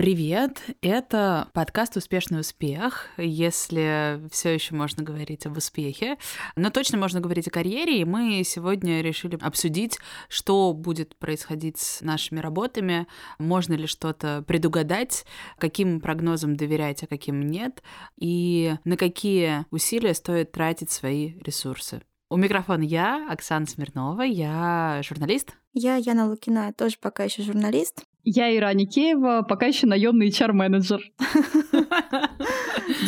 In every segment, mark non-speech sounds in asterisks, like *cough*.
Привет! Это подкаст «Успешный успех», если все еще можно говорить об успехе. Но точно можно говорить о карьере, и мы сегодня решили обсудить, что будет происходить с нашими работами, можно ли что-то предугадать, каким прогнозам доверять, а каким нет, и на какие усилия стоит тратить свои ресурсы. У микрофона я, Оксана Смирнова, я журналист. Я Яна Лукина, тоже пока еще журналист. Я Ира Никеева, пока еще наемный HR-менеджер.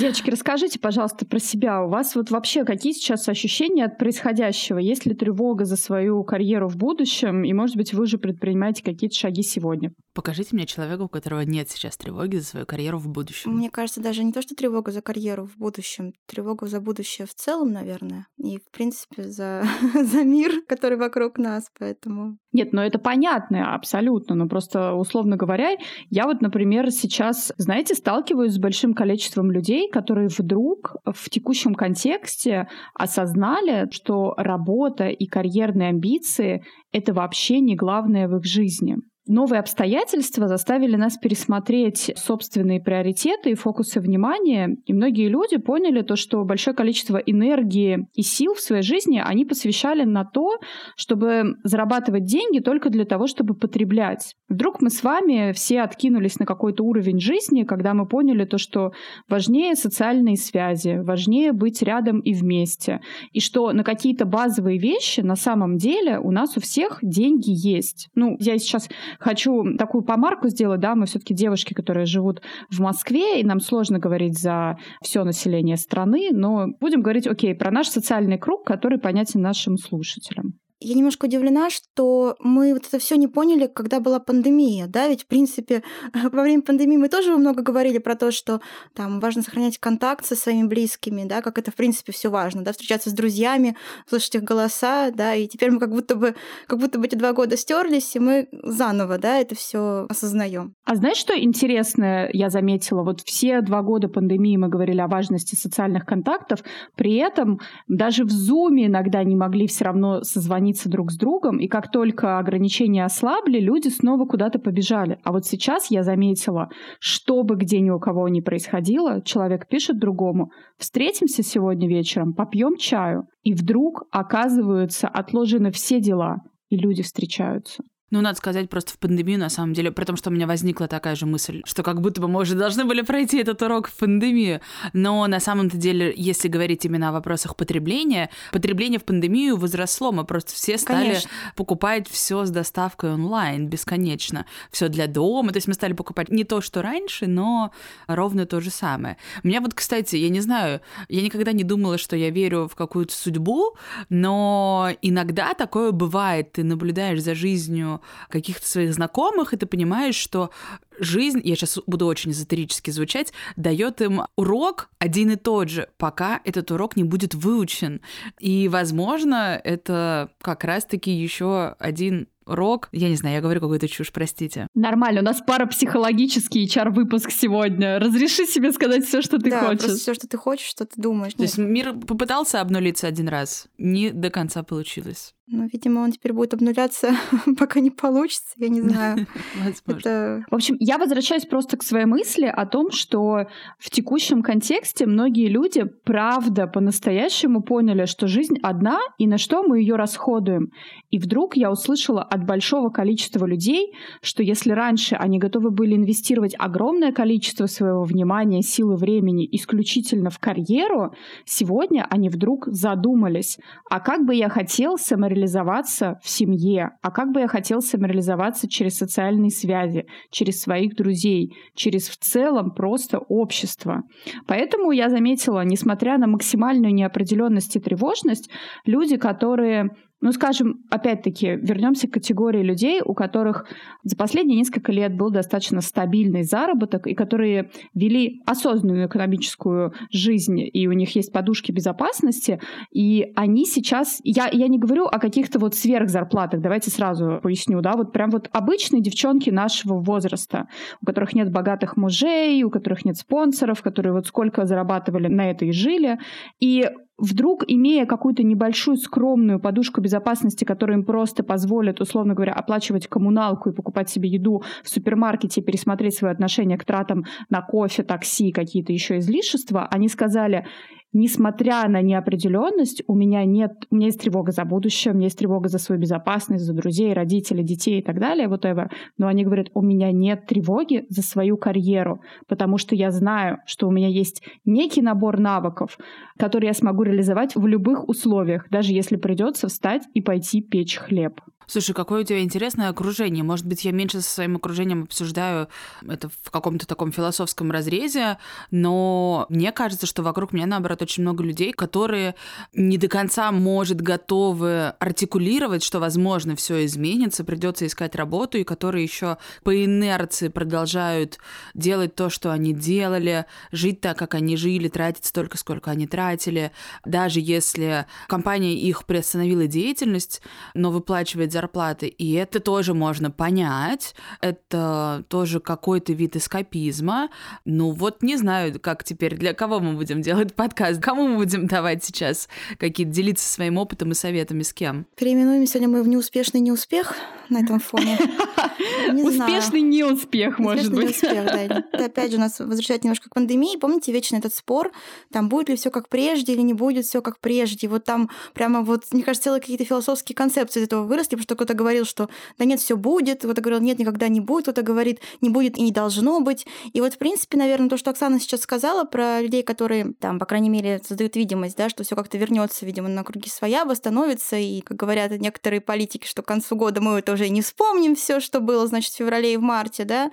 Девочки, расскажите, пожалуйста, про себя. У вас вот вообще какие сейчас ощущения от происходящего? Есть ли тревога за свою карьеру в будущем? И, может быть, вы уже предпринимаете какие-то шаги сегодня? Покажите мне человека, у которого нет сейчас тревоги за свою карьеру в будущем. Мне кажется, даже не то, что тревога за карьеру в будущем, тревога за будущее в целом, наверное. И, в принципе, за, *laughs* за мир, который вокруг нас. Поэтому нет, ну это понятно, абсолютно. Но просто, условно говоря, я вот, например, сейчас, знаете, сталкиваюсь с большим количеством людей, которые вдруг в текущем контексте осознали, что работа и карьерные амбиции — это вообще не главное в их жизни. Новые обстоятельства заставили нас пересмотреть собственные приоритеты и фокусы внимания, и многие люди поняли то, что большое количество энергии и сил в своей жизни они посвящали на то, чтобы зарабатывать деньги только для того, чтобы потреблять. Вдруг мы с вами все откинулись на какой-то уровень жизни, когда мы поняли то, что важнее социальные связи, важнее быть рядом и вместе, и что на какие-то базовые вещи на самом деле у нас у всех деньги есть. Ну, я сейчас хочу такую помарку сделать, да, мы все-таки девушки, которые живут в Москве, и нам сложно говорить за все население страны, но будем говорить, окей, про наш социальный круг, который понятен нашим слушателям. Я немножко удивлена, что мы вот это все не поняли, когда была пандемия, да, ведь, в принципе, *laughs* во время пандемии мы тоже много говорили про то, что там важно сохранять контакт со своими близкими, да, как это, в принципе, все важно, да, встречаться с друзьями, слышать их голоса, да, и теперь мы как будто бы, как будто бы эти два года стерлись, и мы заново, да, это все осознаем. А знаешь, что интересное я заметила? Вот все два года пандемии мы говорили о важности социальных контактов, при этом даже в Зуме иногда не могли все равно созвониться соединиться друг с другом, и как только ограничения ослабли, люди снова куда-то побежали. А вот сейчас я заметила, что бы где ни у кого ни происходило, человек пишет другому, встретимся сегодня вечером, попьем чаю, и вдруг оказываются отложены все дела, и люди встречаются. Ну, надо сказать, просто в пандемию, на самом деле, при том, что у меня возникла такая же мысль, что как будто бы мы уже должны были пройти этот урок в пандемию. Но на самом-то деле, если говорить именно о вопросах потребления, потребление в пандемию возросло. Мы просто все стали Конечно. покупать все с доставкой онлайн бесконечно. Все для дома. То есть мы стали покупать не то, что раньше, но ровно то же самое. У меня вот, кстати, я не знаю, я никогда не думала, что я верю в какую-то судьбу, но иногда такое бывает. Ты наблюдаешь за жизнью каких-то своих знакомых, и ты понимаешь, что жизнь, я сейчас буду очень эзотерически звучать, дает им урок один и тот же, пока этот урок не будет выучен. И, возможно, это как раз-таки еще один рок. Я не знаю, я говорю какую-то чушь, простите. Нормально, у нас пара психологический HR-выпуск сегодня. Разреши себе сказать все, что ты да, хочешь. Просто все, что ты хочешь, что ты думаешь. То есть мир попытался обнулиться один раз, не до конца получилось. Ну, видимо, он теперь будет обнуляться, *laughs* пока не получится, я не знаю. *laughs* Это... В общем, я возвращаюсь просто к своей мысли о том, что в текущем контексте многие люди, правда, по-настоящему поняли, что жизнь одна, и на что мы ее расходуем. И вдруг я услышала от большого количества людей, что если раньше они готовы были инвестировать огромное количество своего внимания, силы, времени исключительно в карьеру, сегодня они вдруг задумались, а как бы я хотел самореализоваться в семье, а как бы я хотел самореализоваться через социальные связи, через своих друзей, через в целом просто общество. Поэтому я заметила, несмотря на максимальную неопределенность и тревожность, люди, которые ну, скажем, опять-таки, вернемся к категории людей, у которых за последние несколько лет был достаточно стабильный заработок, и которые вели осознанную экономическую жизнь, и у них есть подушки безопасности, и они сейчас... Я, я не говорю о каких-то вот сверхзарплатах, давайте сразу поясню, да, вот прям вот обычные девчонки нашего возраста, у которых нет богатых мужей, у которых нет спонсоров, которые вот сколько зарабатывали на это и жили, и вдруг, имея какую-то небольшую скромную подушку безопасности, которая им просто позволит, условно говоря, оплачивать коммуналку и покупать себе еду в супермаркете, пересмотреть свое отношение к тратам на кофе, такси, какие-то еще излишества, они сказали, несмотря на неопределенность, у меня нет, у меня есть тревога за будущее, у меня есть тревога за свою безопасность, за друзей, родителей, детей и так далее, whatever. Но они говорят, у меня нет тревоги за свою карьеру, потому что я знаю, что у меня есть некий набор навыков, которые я смогу реализовать в любых условиях, даже если придется встать и пойти печь хлеб. Слушай, какое у тебя интересное окружение. Может быть, я меньше со своим окружением обсуждаю это в каком-то таком философском разрезе, но мне кажется, что вокруг меня, наоборот, очень много людей, которые не до конца, может, готовы артикулировать, что, возможно, все изменится, придется искать работу, и которые еще по инерции продолжают делать то, что они делали, жить так, как они жили, тратить столько, сколько они тратили, даже если компания их приостановила деятельность, но выплачивает зарплаты, и это тоже можно понять, это тоже какой-то вид эскапизма. Ну вот не знаю, как теперь, для кого мы будем делать подкаст, кому мы будем давать сейчас какие-то делиться своим опытом и советами с кем? Переименуем сегодня мы в неуспешный неуспех на этом фоне. *laughs* Успешный неуспех, может быть. неуспех, да. Это опять же нас возвращает немножко к пандемии. Помните вечно этот спор, там будет ли все как прежде или не будет все как прежде. Вот там прямо вот, мне кажется, целые какие-то философские концепции из этого выросли, что кто-то говорил, что да нет, все будет, кто-то говорил, нет, никогда не будет, кто-то говорит, не будет и не должно быть. И вот, в принципе, наверное, то, что Оксана сейчас сказала про людей, которые там, по крайней мере, создают видимость, да, что все как-то вернется, видимо, на круги своя, восстановится, и, как говорят некоторые политики, что к концу года мы это уже не вспомним все, что было, значит, в феврале и в марте, да,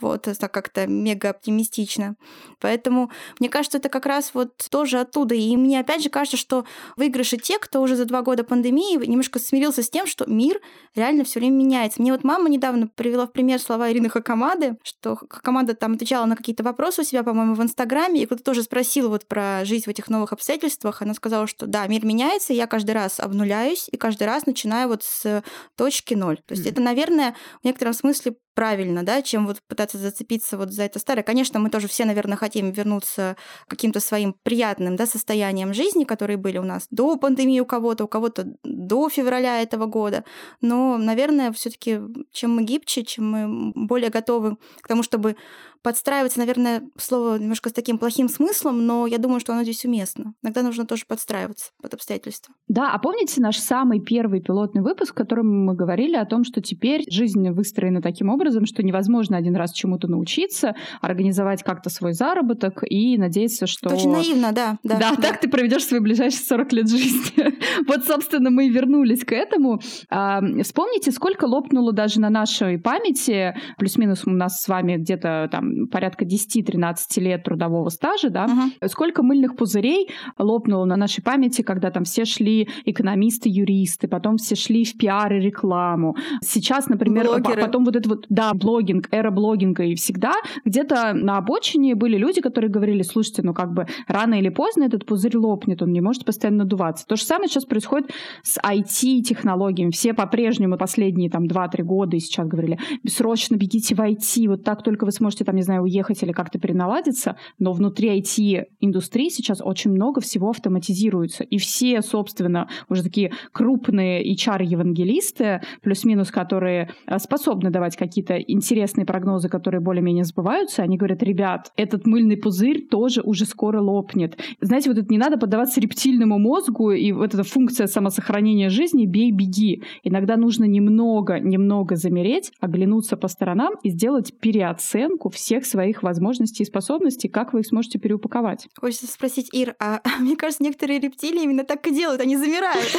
вот, так как-то мега оптимистично. Поэтому, мне кажется, это как раз вот тоже оттуда. И мне опять же кажется, что выигрыши те, кто уже за два года пандемии немножко смирился с тем, что мир реально все время меняется. Мне вот мама недавно привела в пример слова Ирины Хакамады, что Хакамада там отвечала на какие-то вопросы у себя, по-моему, в Инстаграме, и кто-то тоже спросил вот про жизнь в этих новых обстоятельствах. Она сказала, что да, мир меняется, я каждый раз обнуляюсь, и каждый раз начинаю вот с точки ноль. То есть mm. это, наверное, некотором смысле правильно, да, чем вот пытаться зацепиться вот за это старое. Конечно, мы тоже все, наверное, хотим вернуться к каким-то своим приятным, да, состояниям жизни, которые были у нас до пандемии у кого-то, у кого-то до февраля этого года. Но, наверное, все таки чем мы гибче, чем мы более готовы к тому, чтобы подстраиваться, наверное, слово немножко с таким плохим смыслом, но я думаю, что оно здесь уместно. Иногда нужно тоже подстраиваться под обстоятельства. Да, а помните наш самый первый пилотный выпуск, в котором мы говорили о том, что теперь жизнь выстроена таким образом, что невозможно один раз чему-то научиться, организовать как-то свой заработок и надеяться, что... Очень наивно, да. Да, да, да. так ты проведешь свои ближайшие 40 лет жизни. *laughs* вот, собственно, мы и вернулись к этому. А, вспомните, сколько лопнуло даже на нашей памяти, плюс-минус у нас с вами где-то там порядка 10-13 лет трудового стажа, да, uh-huh. сколько мыльных пузырей лопнуло на нашей памяти, когда там все шли экономисты, юристы, потом все шли в пиар и рекламу. Сейчас, например, Блогеры. потом вот это вот, да, блогинг, эра блогинга, и всегда где-то на обочине были люди, которые говорили, слушайте, ну как бы рано или поздно этот пузырь лопнет, он не может постоянно надуваться. То же самое сейчас происходит с IT-технологиями. Все по-прежнему последние там 2-3 года и сейчас говорили, срочно бегите в IT, вот так только вы сможете там, не знаю, уехать или как-то переналадиться, но внутри IT-индустрии сейчас очень много всего автоматизируется. И все, собственно, уже такие крупные HR-евангелисты, плюс-минус, которые э, способны давать какие-то интересные прогнозы, которые более-менее сбываются, они говорят, ребят, этот мыльный пузырь тоже уже скоро лопнет. Знаете, вот это не надо поддаваться рептильному мозгу, и вот эта функция самосохранения жизни «бей, беги». Иногда нужно немного, немного замереть, оглянуться по сторонам и сделать переоценку всех своих возможностей и способностей, как вы их сможете переупаковать. Хочется спросить, Ир, а *laughs* мне кажется, некоторые рептилии именно так и делают, они замирают. *laughs*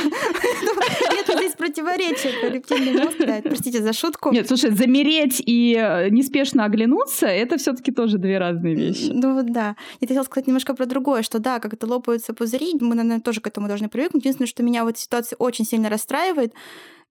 Нет здесь противоречия. Рептильный мозг, да, простите за шутку. Нет, слушай, замереть и э, неспешно оглянуться, это все таки тоже две разные вещи. Ну вот да. Я хотела сказать немножко про другое, что да, как это лопаются пузыри, мы, наверное, тоже к этому должны привыкнуть. Единственное, что меня в этой ситуации очень сильно расстраивает,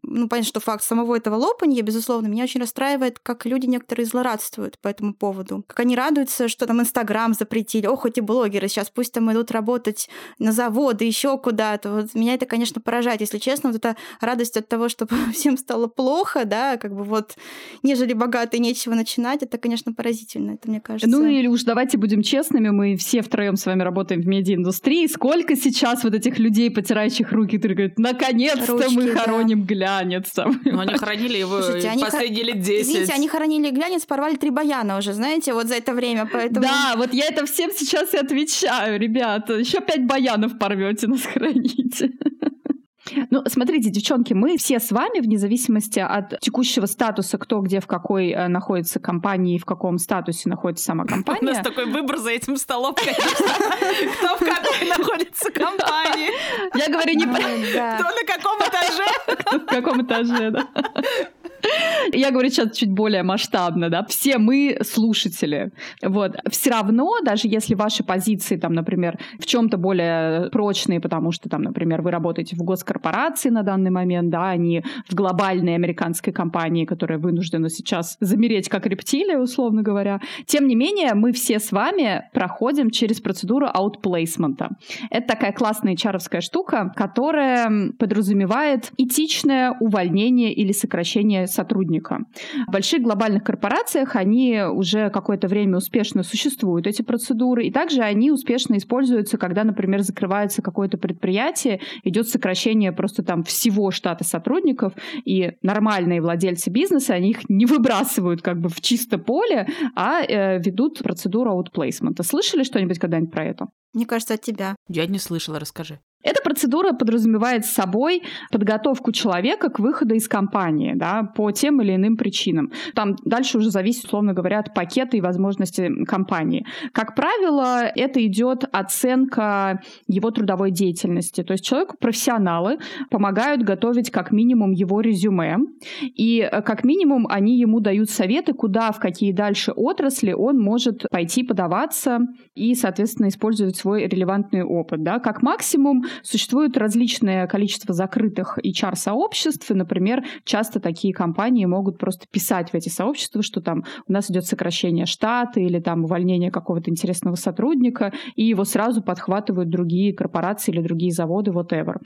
ну, понятно, что факт самого этого лопанья, безусловно, меня очень расстраивает, как люди некоторые злорадствуют по этому поводу. Как они радуются, что там Инстаграм запретили. Ох, эти блогеры сейчас пусть там идут работать на заводы, еще куда-то. Вот меня это, конечно, поражает, если честно. Вот эта радость от того, что *laughs* всем стало плохо, да, как бы вот, нежели богатые, нечего начинать, это, конечно, поразительно, это мне кажется. Ну или уж давайте будем честными, мы все втроем с вами работаем в медиаиндустрии. Сколько сейчас вот этих людей, потирающих руки, которые говорят, наконец-то мы хороним да. Глянец. Ну, они хоронили его Слушайте, они последние лет 10. Извините, они хоронили глянец, порвали три баяна уже, знаете, вот за это время, поэтому... Да, вот я это всем сейчас и отвечаю, ребята. Еще пять баянов порвете, нас храните. Ну, смотрите, девчонки, мы все с вами, вне зависимости от текущего статуса, кто где в какой э, находится компании, в каком статусе находится сама *laughs* компания. У нас такой выбор за этим столом, конечно. Кто в какой находится компании. Я говорю не про... Кто на каком этаже. Кто в каком этаже, да. Я говорю сейчас чуть более масштабно, да. Все мы слушатели. Вот. Все равно, даже если ваши позиции, там, например, в чем-то более прочные, потому что, там, например, вы работаете в госкорпорации на данный момент, да, а не в глобальной американской компании, которая вынуждена сейчас замереть как рептилия, условно говоря. Тем не менее, мы все с вами проходим через процедуру аутплейсмента. Это такая классная чаровская штука, которая подразумевает этичное увольнение или сокращение сотрудника. В больших глобальных корпорациях они уже какое-то время успешно существуют, эти процедуры, и также они успешно используются, когда, например, закрывается какое-то предприятие, идет сокращение просто там всего штата сотрудников, и нормальные владельцы бизнеса, они их не выбрасывают как бы в чисто поле, а э, ведут процедуру аутплейсмента. Слышали что-нибудь когда-нибудь про это? Мне кажется, от тебя. Я не слышала, расскажи. Эта процедура подразумевает собой подготовку человека к выходу из компании да, по тем или иным причинам. Там дальше уже зависит, условно говоря, от пакета и возможности компании. Как правило, это идет оценка его трудовой деятельности. То есть человеку профессионалы помогают готовить как минимум его резюме, и э, как минимум они ему дают советы, куда, в какие дальше отрасли он может пойти подаваться и, соответственно, использовать свой релевантный опыт. Да. Как максимум Существует различное количество закрытых HR-сообществ, и, например, часто такие компании могут просто писать в эти сообщества, что там у нас идет сокращение штата или там увольнение какого-то интересного сотрудника, и его сразу подхватывают другие корпорации или другие заводы, whatever.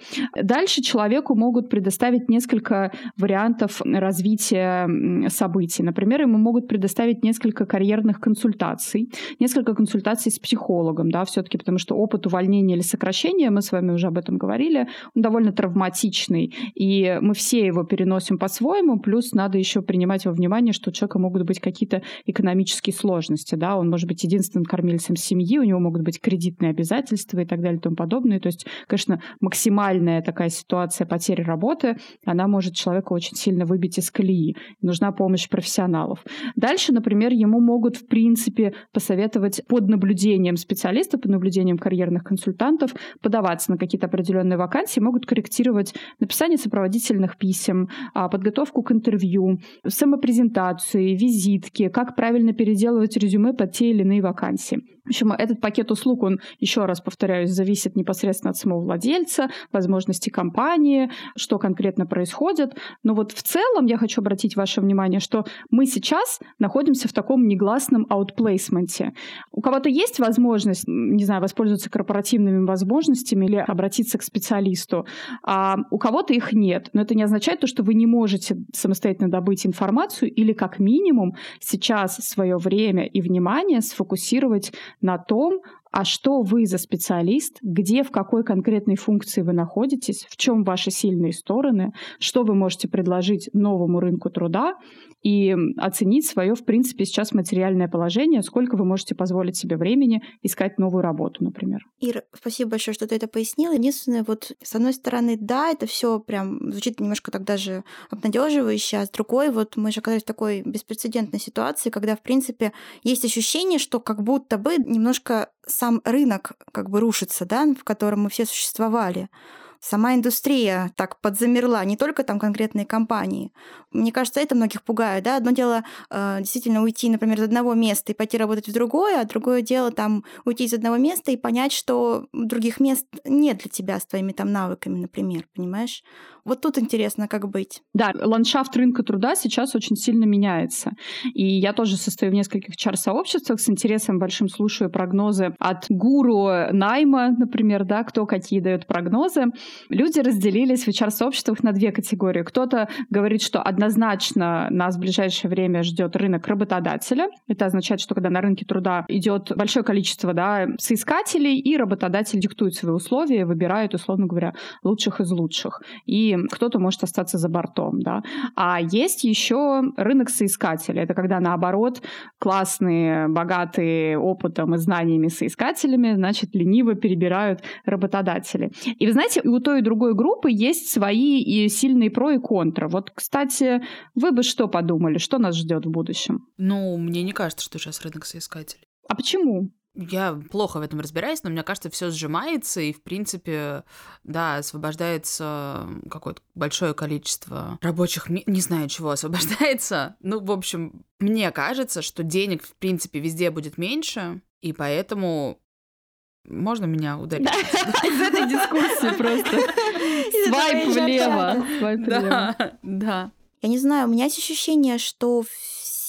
Дальше человеку могут предоставить несколько вариантов развития событий. Например, ему могут предоставить несколько карьерных консультаций, несколько консультаций с психологом, да, все-таки потому что опыт увольнения или сокращения мы с вами уже об этом говорили, он довольно травматичный, и мы все его переносим по-своему, плюс надо еще принимать во внимание, что у человека могут быть какие-то экономические сложности, да, он может быть единственным кормильцем семьи, у него могут быть кредитные обязательства и так далее и тому подобное, то есть, конечно, максимальная такая ситуация потери работы, она может человека очень сильно выбить из колеи, нужна помощь профессионалов. Дальше, например, ему могут, в принципе, посоветовать под наблюдением специалистов, под наблюдением карьерных консультантов подаваться на какие-то определенные вакансии, могут корректировать написание сопроводительных писем, а, подготовку к интервью, самопрезентации, визитки, как правильно переделывать резюме под те или иные вакансии. В общем, этот пакет услуг, он, еще раз повторяюсь, зависит непосредственно от самого владельца, возможностей компании, что конкретно происходит. Но вот в целом я хочу обратить ваше внимание, что мы сейчас находимся в таком негласном аутплейсменте. У кого-то есть возможность, не знаю, воспользоваться корпоративными возможностями или обратиться к специалисту, а у кого-то их нет. Но это не означает то, что вы не можете самостоятельно добыть информацию или как минимум сейчас свое время и внимание сфокусировать на том, а что вы за специалист, где, в какой конкретной функции вы находитесь, в чем ваши сильные стороны, что вы можете предложить новому рынку труда и оценить свое, в принципе, сейчас материальное положение, сколько вы можете позволить себе времени искать новую работу, например. Ир, спасибо большое, что ты это пояснила. Единственное, вот с одной стороны, да, это все прям звучит немножко так даже обнадеживающе, а с другой, вот мы же оказались в такой беспрецедентной ситуации, когда, в принципе, есть ощущение, что как будто бы немножко сам рынок как бы рушится, да, в котором мы все существовали. сама индустрия так подзамерла, не только там конкретные компании. Мне кажется, это многих пугает. Да? Одно дело э, действительно уйти, например, из одного места и пойти работать в другое, а другое дело там уйти из одного места и понять, что других мест нет для тебя с твоими там навыками, например, понимаешь? Вот тут интересно, как быть. Да, ландшафт рынка труда сейчас очень сильно меняется. И я тоже состою в нескольких чар-сообществах, с интересом большим слушаю прогнозы от гуру найма, например, да, кто какие дает прогнозы. Люди разделились в HR-сообществах на две категории. Кто-то говорит, что однозначно нас в ближайшее время ждет рынок работодателя. Это означает, что когда на рынке труда идет большое количество да, соискателей, и работодатель диктует свои условия, выбирает, условно говоря, лучших из лучших. И кто-то может остаться за бортом, да. А есть еще рынок соискателей. Это когда, наоборот, классные, богатые опытом и знаниями соискателями, значит, лениво перебирают работодатели. И вы знаете, у той и другой группы есть свои и сильные про и контра. Вот, кстати, вы бы что подумали, что нас ждет в будущем? Ну, мне не кажется, что сейчас рынок соискателей. А почему? Я плохо в этом разбираюсь, но мне кажется, все сжимается, и, в принципе, да, освобождается какое-то большое количество рабочих, не знаю, чего освобождается. *laughs* Ну, в общем, мне кажется, что денег, в принципе, везде будет меньше, и поэтому можно меня ударить? *laughs* Из этой дискуссии просто. Свайп влево. Свайп влево. Да. Я не знаю, у меня есть ощущение, что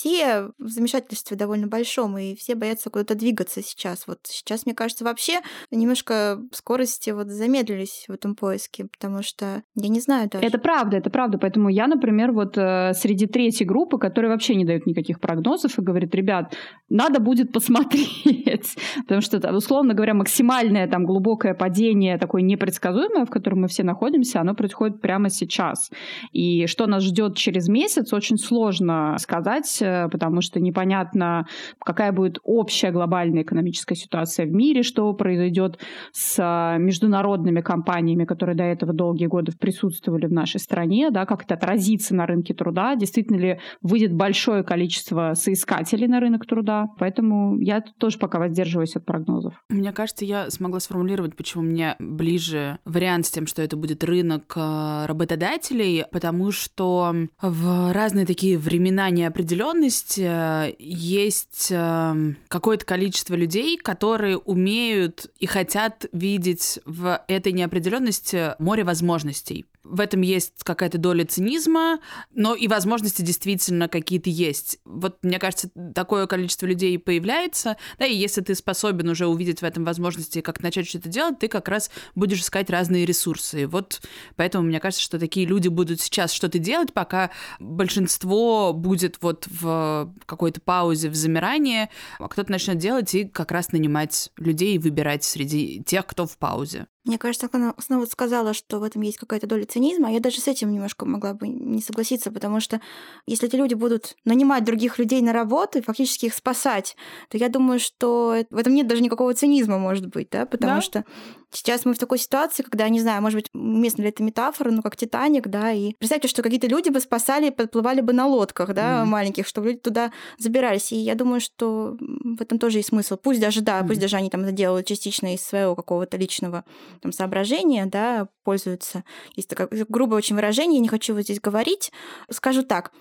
все в замешательстве довольно большом, и все боятся куда-то двигаться сейчас. Вот сейчас, мне кажется, вообще немножко скорости вот замедлились в этом поиске, потому что я не знаю даже. Это правда, это правда. Поэтому я, например, вот э, среди третьей группы, которые вообще не дают никаких прогнозов и говорит, ребят, надо будет посмотреть, *laughs* потому что, условно говоря, максимальное там глубокое падение, такое непредсказуемое, в котором мы все находимся, оно происходит прямо сейчас. И что нас ждет через месяц, очень сложно сказать, э, потому что непонятно, какая будет общая глобальная экономическая ситуация в мире, что произойдет с а, международными компаниями, которые до этого долгие годы присутствовали в нашей стране, да, как это отразится на рынке труда, действительно ли выйдет большое количество соискателей на рынок труда. Поэтому я тоже пока воздерживаюсь от прогнозов. Мне кажется, я смогла сформулировать, почему мне ближе вариант с тем, что это будет рынок а, работодателей, потому что в разные такие времена неопределенные неопределенность э, есть эм, какое-то количество людей, которые умеют и хотят видеть в этой неопределенности море возможностей. В этом есть какая-то доля цинизма, но и возможности действительно какие-то есть. Вот, мне кажется, такое количество людей появляется, да, и если ты способен уже увидеть в этом возможности, как начать что-то делать, ты как раз будешь искать разные ресурсы. И вот поэтому мне кажется, что такие люди будут сейчас что-то делать, пока большинство будет вот в какой-то паузе, в замирании, а кто-то начнет делать и как раз нанимать людей и выбирать среди тех, кто в паузе. Мне кажется, она снова сказала, что в этом есть какая-то доля цинизма. Я даже с этим немножко могла бы не согласиться, потому что если эти люди будут нанимать других людей на работу и фактически их спасать, то я думаю, что в этом нет даже никакого цинизма, может быть, да, потому да? что сейчас мы в такой ситуации, когда, не знаю, может быть, уместна ли это метафора, ну, как Титаник, да, и представьте, что какие-то люди бы спасали, подплывали бы на лодках, да, mm маленьких, чтобы люди туда забирались. И я думаю, что в этом тоже есть смысл. Пусть даже, да, mm пусть даже они там это делают частично из своего какого-то личного там соображения, да, пользуются. Есть такое грубое очень выражение, не хочу вот здесь говорить. Скажу так,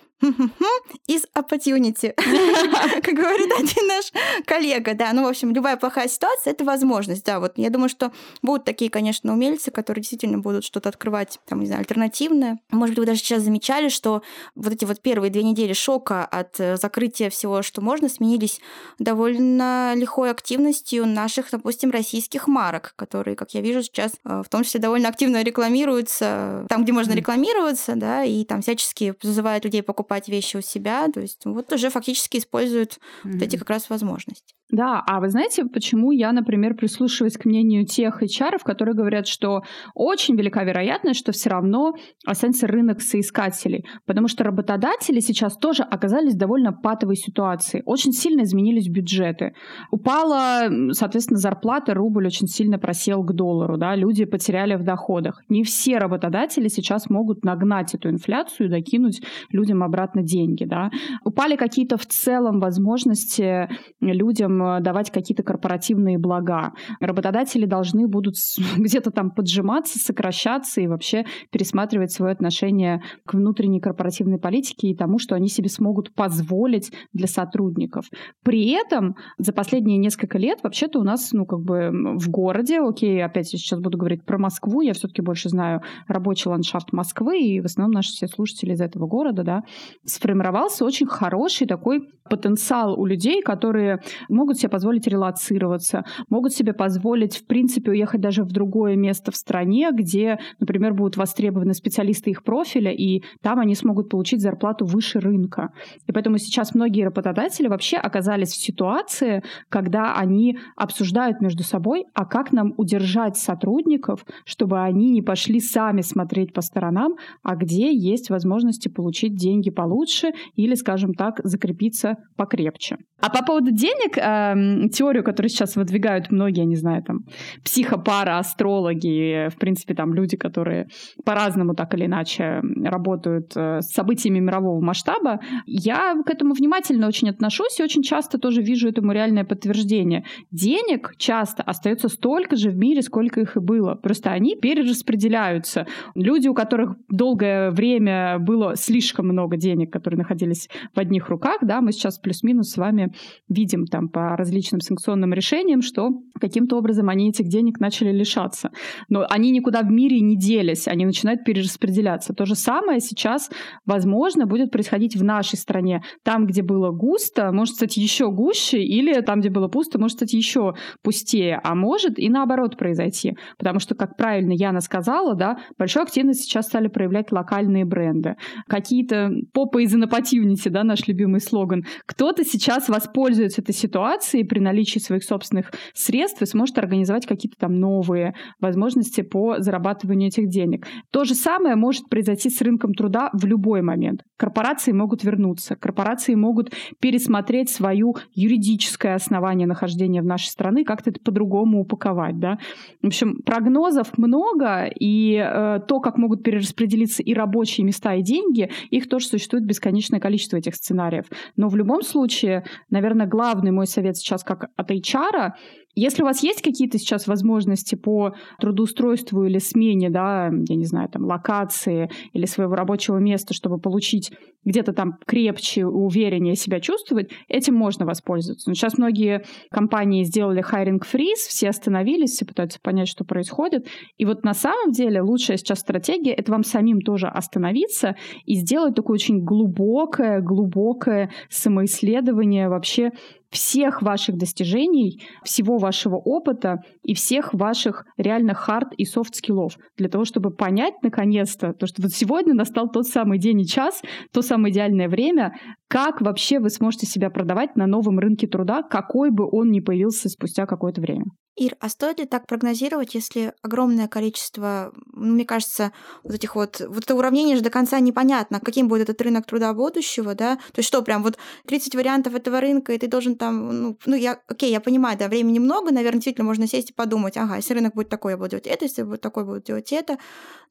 из opportunity, *laughs* как говорит один наш коллега, да. Ну, в общем, любая плохая ситуация — это возможность, да. Вот я думаю, что будут такие, конечно, умельцы, которые действительно будут что-то открывать, там, не знаю, альтернативное. Может быть, вы даже сейчас замечали, что вот эти вот первые две недели шока от э, закрытия всего, что можно, сменились довольно лихой активностью наших, допустим, российских марок, которые, как я вижу, сейчас э, в том числе довольно активно рекламируются там, где можно рекламироваться, да, и там всячески зазывают людей покупать вещи у себя. То есть вот уже фактически используют вот эти как раз возможности. Да, а вы знаете, почему я, например, прислушиваюсь к мнению тех HR, которые говорят, что очень велика вероятность, что все равно останется рынок соискателей, потому что работодатели сейчас тоже оказались в довольно патовой ситуации. Очень сильно изменились бюджеты. Упала, соответственно, зарплата, рубль очень сильно просел к доллару, да, люди потеряли в доходах. Не все работодатели сейчас могут нагнать эту инфляцию и докинуть людям обратно деньги, да. Упали какие-то в целом возможности людям э, давать какие-то корпоративные блага. Работодатели должны будут *laughs* где-то там поджиматься, сокращаться и вообще пересматривать свое отношение к внутренней корпоративной политике и тому, что они себе смогут позволить для сотрудников. При этом за последние несколько лет вообще-то у нас, ну, как бы в городе, окей, опять я сейчас буду говорить про Москву, я все-таки больше знаю рабочий ландшафт Москвы, и в основном наши все слушатели из этого города, да, сформировался очень хороший такой потенциал у людей, которые могут себе позволить релацироваться, могут себе позволить, в принципе, уехать даже в другое место в стране, где, например, будут востребованы специалисты их профиля, и там они смогут получить зарплату выше рынка. И поэтому сейчас многие работодатели вообще оказались в ситуации, когда они обсуждают между собой, а как нам удержать сотрудников, чтобы они не пошли сами смотреть по сторонам, а где есть возможности получить деньги получше или, скажем так, закрепиться покрепче. А по поводу денег, э, теорию, которую сейчас выдвигают многие, не знаю, там, психопара, астрологи, в принципе, там люди, которые по-разному так или иначе работают э, с событиями мирового масштаба, я к этому внимательно очень отношусь и очень часто тоже вижу этому реальное подтверждение. Денег часто остается столько же в мире, сколько их и было. Просто они перераспределяются. Люди, у которых долгое время было слишком много денег, которые находились в одних руках, да, мы сейчас плюс-минус с вами видим там по различным санкционным решениям, что каким-то образом они этих денег начали лишаться. Но они никуда в мире не делись, они начинают перераспределяться. То же самое сейчас, возможно, будет происходить в нашей стране. Там, где было густо, может стать еще гуще, или там, где было пусто, может стать еще пустее, а может и наоборот произойти. Потому что, как правильно Яна сказала, да, большую активность сейчас стали проявлять локальные бренды. Какие-то попа из инопативности, да, наш любимый слоган. Кто-то сейчас воспользуется этой ситуацией при наличии своих собственных средств и сможет организовать какие-то там новые возможности по зарабатыванию этих денег. То же самое может произойти с рынком труда в любой момент. Корпорации могут вернуться, корпорации могут пересмотреть свое юридическое основание нахождения в нашей стране, как-то это по-другому упаковать. Да? В общем, прогнозов много, и э, то, как могут перераспределиться и рабочие места, и деньги, их тоже существует бесконечное количество этих сценариев. Но в любом случае, наверное, главный мой совет сейчас как от HR если у вас есть какие-то сейчас возможности по трудоустройству или смене, да, я не знаю, там, локации или своего рабочего места, чтобы получить где-то там крепче, увереннее себя чувствовать, этим можно воспользоваться. Но сейчас многие компании сделали hiring freeze, все остановились, все пытаются понять, что происходит. И вот на самом деле лучшая сейчас стратегия — это вам самим тоже остановиться и сделать такое очень глубокое, глубокое самоисследование вообще всех ваших достижений, всего вашего опыта и всех ваших реально хард и софт скиллов для того, чтобы понять наконец-то, то, что вот сегодня настал тот самый день и час, то самое идеальное время, как вообще вы сможете себя продавать на новом рынке труда, какой бы он ни появился спустя какое-то время. Ир, а стоит ли так прогнозировать, если огромное количество, ну, мне кажется, вот этих вот, вот это уравнение же до конца непонятно, каким будет этот рынок труда будущего, да? То есть что, прям вот 30 вариантов этого рынка, и ты должен там, ну, ну я, окей, я понимаю, да, времени много, наверное, действительно можно сесть и подумать, ага, если рынок будет такой, я буду делать это, если будет такой, буду делать это.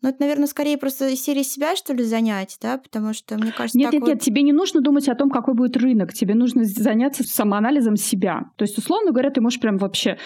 Но это, наверное, скорее просто из серии себя, что ли, занять, да? Потому что, мне кажется, Нет, нет, вот... нет, тебе не нужно думать о том, какой будет рынок, тебе нужно заняться самоанализом себя. То есть, условно говоря, ты можешь прям вообще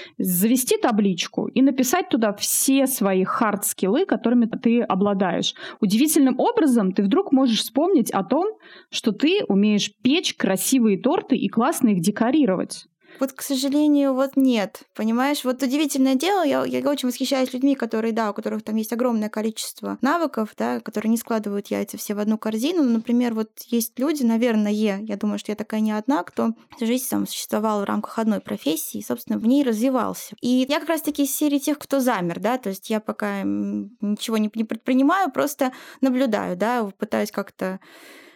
завести табличку и написать туда все свои хард-скиллы, которыми ты обладаешь. Удивительным образом ты вдруг можешь вспомнить о том, что ты умеешь печь красивые торты и классно их декорировать. Вот, к сожалению, вот нет. Понимаешь, вот удивительное дело, я, я очень восхищаюсь людьми, которые, да, у которых там есть огромное количество навыков, да, которые не складывают яйца все в одну корзину. Ну, например, вот есть люди, наверное, я думаю, что я такая не одна, кто всю жизнь сам существовал в рамках одной профессии и, собственно, в ней развивался. И я как раз-таки из серии тех, кто замер, да, то есть я пока ничего не, не предпринимаю, просто наблюдаю, да, пытаюсь как-то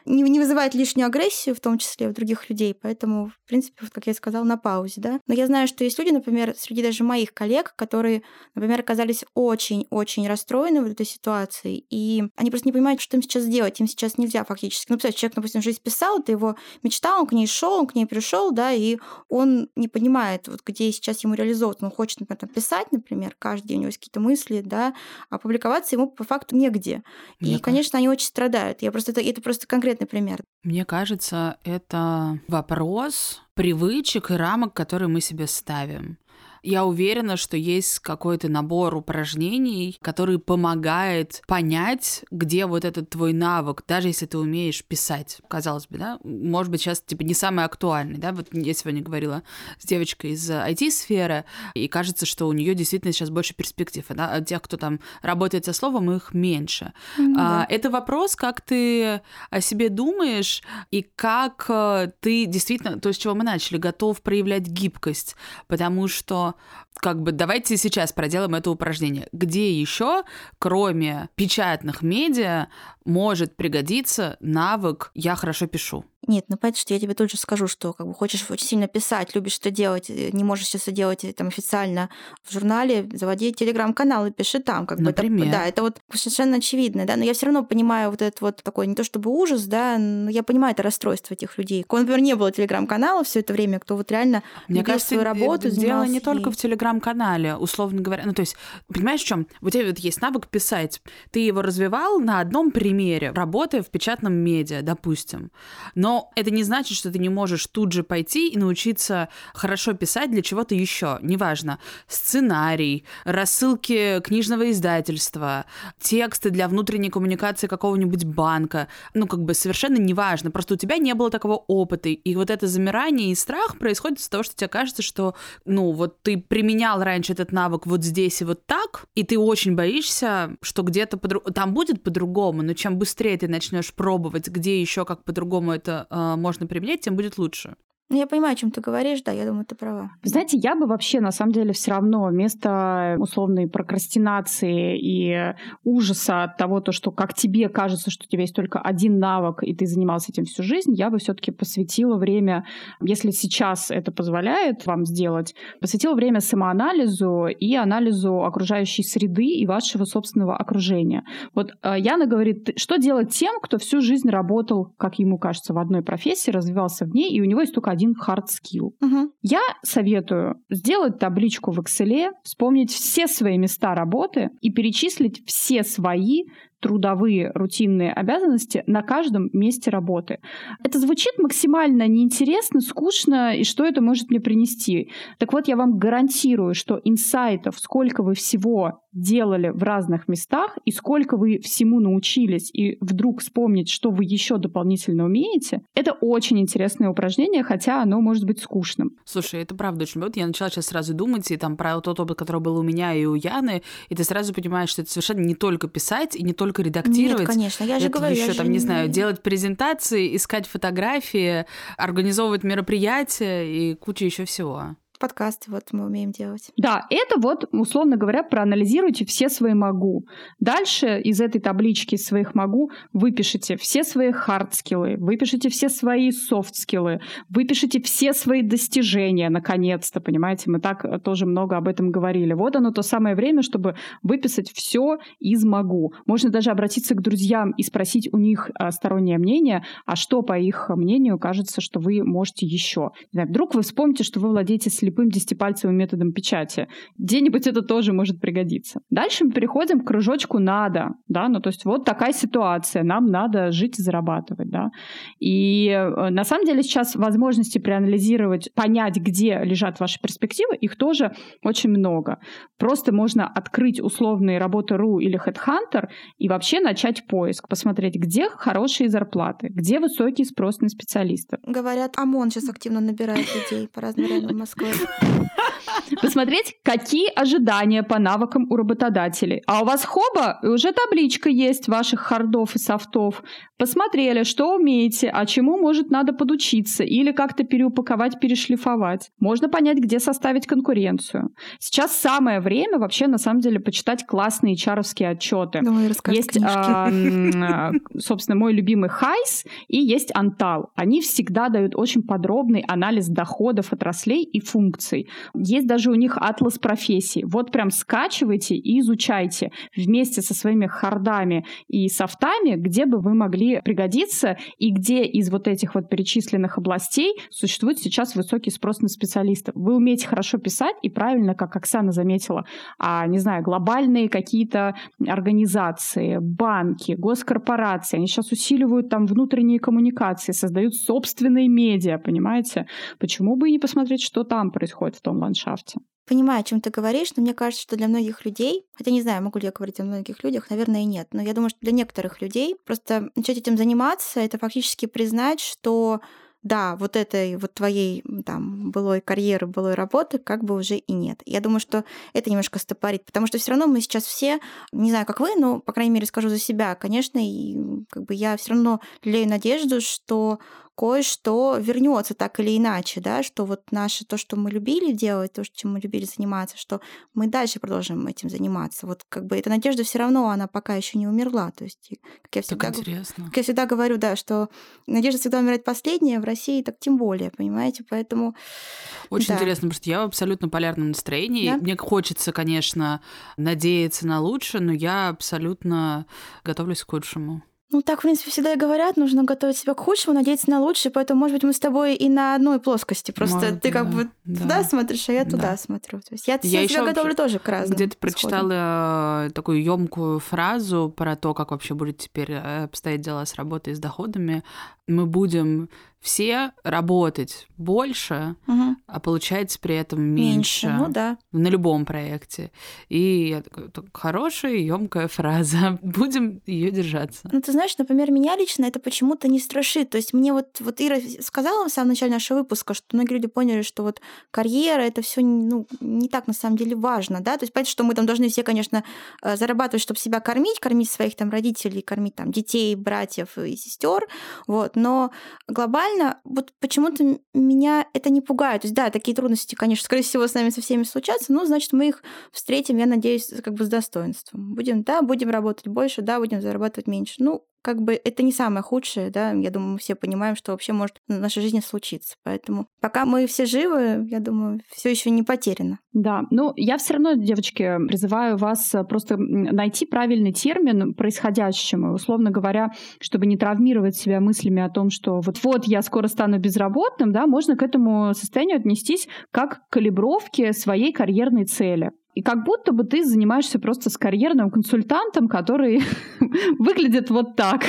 не, не вызывает лишнюю агрессию, в том числе у других людей. Поэтому, в принципе, вот как я сказала, на паузе, да. Но я знаю, что есть люди, например, среди даже моих коллег, которые, например, оказались очень-очень расстроены в этой ситуации, и они просто не понимают, что им сейчас делать. Им сейчас нельзя фактически. Ну, представляете, человек, допустим, жизнь писал, это его мечта, он к ней шел, он к ней пришел, да, и он не понимает, вот где сейчас ему реализовывать. Он хочет, например, там, писать, например, каждый день у него есть какие-то мысли, да, а публиковаться ему по факту негде. И, Нет. конечно, они очень страдают. Я просто это, это просто конкретно конкретный пример. Мне кажется, это вопрос привычек и рамок, которые мы себе ставим. Я уверена, что есть какой-то набор упражнений, который помогает понять, где вот этот твой навык, даже если ты умеешь писать. Казалось бы, да? Может быть, сейчас типа не самый актуальный, да? Вот я сегодня говорила с девочкой из IT-сферы, и кажется, что у нее действительно сейчас больше перспектив. Да? А тех, кто там работает со словом, их меньше. Mm-hmm. А, это вопрос, как ты о себе думаешь и как э, ты действительно, то, с чего мы начали, готов проявлять гибкость, потому что как бы давайте сейчас проделаем это упражнение. Где еще, кроме печатных медиа, может пригодиться навык «я хорошо пишу»? Нет, ну понятно, что я тебе тут же скажу, что как бы хочешь очень сильно писать, любишь это делать, э, не можешь сейчас это делать э, там официально в журнале, заводи телеграм-канал и пиши там. Как Например? Бы, это, да, это вот совершенно очевидно, да, но я все равно понимаю вот этот вот такой, не то чтобы ужас, да, но я понимаю это расстройство этих людей. Например, не было телеграм-канала все это время, кто вот реально Мне кажется, свою работу, дело не ей. только в телеграм-канале, условно говоря. Ну, то есть, понимаешь, в чем? У тебя вот есть навык писать. Ты его развивал на одном примере, работая в печатном медиа, допустим. Но это не значит, что ты не можешь тут же пойти и научиться хорошо писать для чего-то еще. Неважно. Сценарий, рассылки книжного издательства, тексты для внутренней коммуникации какого-нибудь банка. Ну, как бы совершенно неважно. Просто у тебя не было такого опыта. И вот это замирание и страх происходит из-за того, что тебе кажется, что, ну, вот ты применял раньше этот навык вот здесь и вот так, и ты очень боишься, что где-то подруг... там будет по-другому, но чем быстрее ты начнешь пробовать, где еще как по-другому это можно применять, тем будет лучше. Ну, я понимаю, о чем ты говоришь, да, я думаю, ты права. Знаете, я бы вообще, на самом деле, все равно вместо условной прокрастинации и ужаса от того, то, что как тебе кажется, что у тебя есть только один навык, и ты занимался этим всю жизнь, я бы все-таки посвятила время, если сейчас это позволяет вам сделать, посвятила время самоанализу и анализу окружающей среды и вашего собственного окружения. Вот э, Яна говорит, что делать тем, кто всю жизнь работал, как ему кажется, в одной профессии, развивался в ней, и у него есть только один hard skill. Угу. Я советую сделать табличку в Excel, вспомнить все свои места работы и перечислить все свои трудовые рутинные обязанности на каждом месте работы. Это звучит максимально неинтересно, скучно, и что это может мне принести? Так вот, я вам гарантирую, что инсайтов, сколько вы всего делали в разных местах и сколько вы всему научились и вдруг вспомнить, что вы еще дополнительно умеете, это очень интересное упражнение, хотя оно может быть скучным. Слушай, это правда очень вот Я начала сейчас сразу думать и там про тот опыт, который был у меня и у Яны, и ты сразу понимаешь, что это совершенно не только писать и не только редактировать. Нет, конечно, я же это говорю. еще там, же... не знаю, делать презентации, искать фотографии, организовывать мероприятия и куча еще всего подкасты вот мы умеем делать. Да, это вот, условно говоря, проанализируйте все свои могу. Дальше из этой таблички своих могу выпишите все свои хард-скиллы, выпишите все свои софт-скиллы, выпишите все свои достижения, наконец-то, понимаете, мы так э, тоже много об этом говорили. Вот оно то самое время, чтобы выписать все из могу. Можно даже обратиться к друзьям и спросить у них э, стороннее мнение, а что, по их мнению, кажется, что вы можете еще. Вдруг вы вспомните, что вы владеете слепым десятипальцевым методом печати. Где-нибудь это тоже может пригодиться. Дальше мы переходим к кружочку «надо». Да? Ну, то есть вот такая ситуация. Нам надо жить и зарабатывать. Да? И э, на самом деле сейчас возможности проанализировать, понять, где лежат ваши перспективы, их тоже очень много. Просто можно открыть условные работы.ру или Headhunter и вообще начать поиск, посмотреть, где хорошие зарплаты, где высокий спрос на специалистов. Говорят, ОМОН сейчас активно набирает людей по разным районам Москвы. Посмотреть, какие ожидания по навыкам у работодателей. А у вас хоба, уже табличка есть ваших хардов и софтов. Посмотрели, что умеете, а чему, может, надо подучиться или как-то переупаковать, перешлифовать. Можно понять, где составить конкуренцию. Сейчас самое время вообще, на самом деле, почитать классные чаровские отчеты. Давай есть, а, *laughs* собственно, мой любимый Хайс и есть Антал. Они всегда дают очень подробный анализ доходов отраслей и функций. Есть даже у них атлас профессий. Вот прям скачивайте и изучайте вместе со своими хардами и софтами, где бы вы могли могли пригодиться, и где из вот этих вот перечисленных областей существует сейчас высокий спрос на специалистов. Вы умеете хорошо писать, и правильно, как Оксана заметила, а, не знаю, глобальные какие-то организации, банки, госкорпорации, они сейчас усиливают там внутренние коммуникации, создают собственные медиа, понимаете? Почему бы и не посмотреть, что там происходит в том ландшафте? Понимаю, о чем ты говоришь, но мне кажется, что для многих людей, хотя не знаю, могу ли я говорить о многих людях, наверное, и нет, но я думаю, что для некоторых людей просто начать этим заниматься, это фактически признать, что да, вот этой вот твоей там былой карьеры, былой работы как бы уже и нет. Я думаю, что это немножко стопорит, потому что все равно мы сейчас все, не знаю, как вы, но, по крайней мере, скажу за себя, конечно, и как бы я все равно лелею надежду, что кое-что вернется так или иначе, да, что вот наше то, что мы любили делать, то, чем мы любили заниматься, что мы дальше продолжим этим заниматься. Вот как бы эта надежда все равно, она пока еще не умерла. То есть, как я всегда, так интересно. Как я всегда говорю, да, что надежда всегда умирает последняя, в России так тем более, понимаете, поэтому... Очень да. интересно, потому что я в абсолютно полярном настроении. Да? Мне хочется, конечно, надеяться на лучшее, но я абсолютно готовлюсь к худшему. Ну, так, в принципе, всегда и говорят, нужно готовить себя к худшему, надеяться на лучшее, поэтому, может быть, мы с тобой и на одной плоскости. Просто может, ты как бы да. туда смотришь, а я да. туда смотрю. То есть я, я себя готовлю тоже к разному. Где-то прочитала исходам. такую емкую фразу про то, как вообще будет теперь э, обстоять дела с работой и с доходами. Мы будем все работать больше, угу. а получается при этом меньше. меньше. Ну да. На любом проекте. И хорошая, емкая фраза. *laughs* Будем ее держаться. Ну, ты знаешь, например, меня лично это почему-то не страшит. То есть мне вот, вот Ира сказала в самом начале нашего выпуска, что многие люди поняли, что вот карьера это все ну, не так на самом деле важно, да. То есть понятно, что мы там должны все, конечно, э, зарабатывать, чтобы себя кормить, кормить своих там родителей, кормить там детей, братьев и сестер, вот. Но глобально глобально вот почему-то меня это не пугает. То есть, да, такие трудности, конечно, скорее всего, с нами со всеми случатся, но, значит, мы их встретим, я надеюсь, как бы с достоинством. Будем, да, будем работать больше, да, будем зарабатывать меньше. Ну, как бы это не самое худшее, да, я думаю, мы все понимаем, что вообще может в нашей жизни случиться. Поэтому пока мы все живы, я думаю, все еще не потеряно. Да, ну я все равно, девочки, призываю вас э, просто найти правильный термин происходящему, условно говоря, чтобы не травмировать себя мыслями о том, что вот-вот я скоро стану безработным, да, можно к этому состоянию отнестись как к калибровке своей карьерной цели. И как будто бы ты занимаешься просто с карьерным консультантом, который *laughs* выглядит вот так.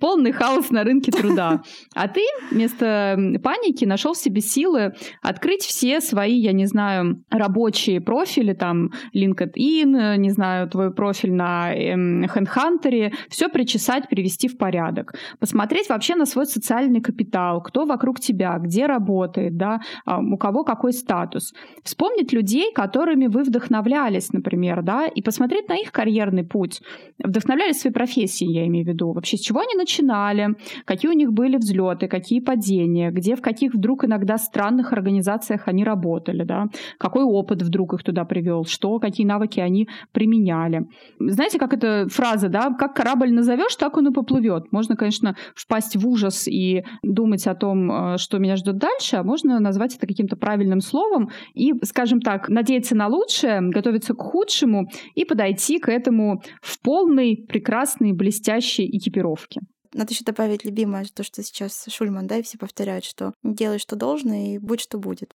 Полный хаос на рынке труда. А ты вместо паники нашел в себе силы открыть все свои, я не знаю, рабочие профили, там, LinkedIn, не знаю, твой профиль на эм, HandHunter, все причесать, привести в порядок. Посмотреть вообще на свой социальный капитал, кто вокруг тебя, где работает, да, а, у кого какой статус. Вспомнить людей, которыми вы вдохновляетесь вдохновлялись, например, да, и посмотреть на их карьерный путь, вдохновлялись своей профессией, я имею в виду, вообще с чего они начинали, какие у них были взлеты, какие падения, где в каких вдруг иногда странных организациях они работали, да, какой опыт вдруг их туда привел, что, какие навыки они применяли. Знаете, как эта фраза, да, как корабль назовешь, так он и поплывет. Можно, конечно, впасть в ужас и думать о том, э, что меня ждет дальше, а можно назвать это каким-то правильным словом и, скажем так, надеяться на лучшее, готовиться к худшему и подойти к этому в полной, прекрасной, блестящей экипировке. Надо еще добавить любимое, то, что сейчас Шульман, да, и все повторяют, что делай, что должно, и будь, что будет.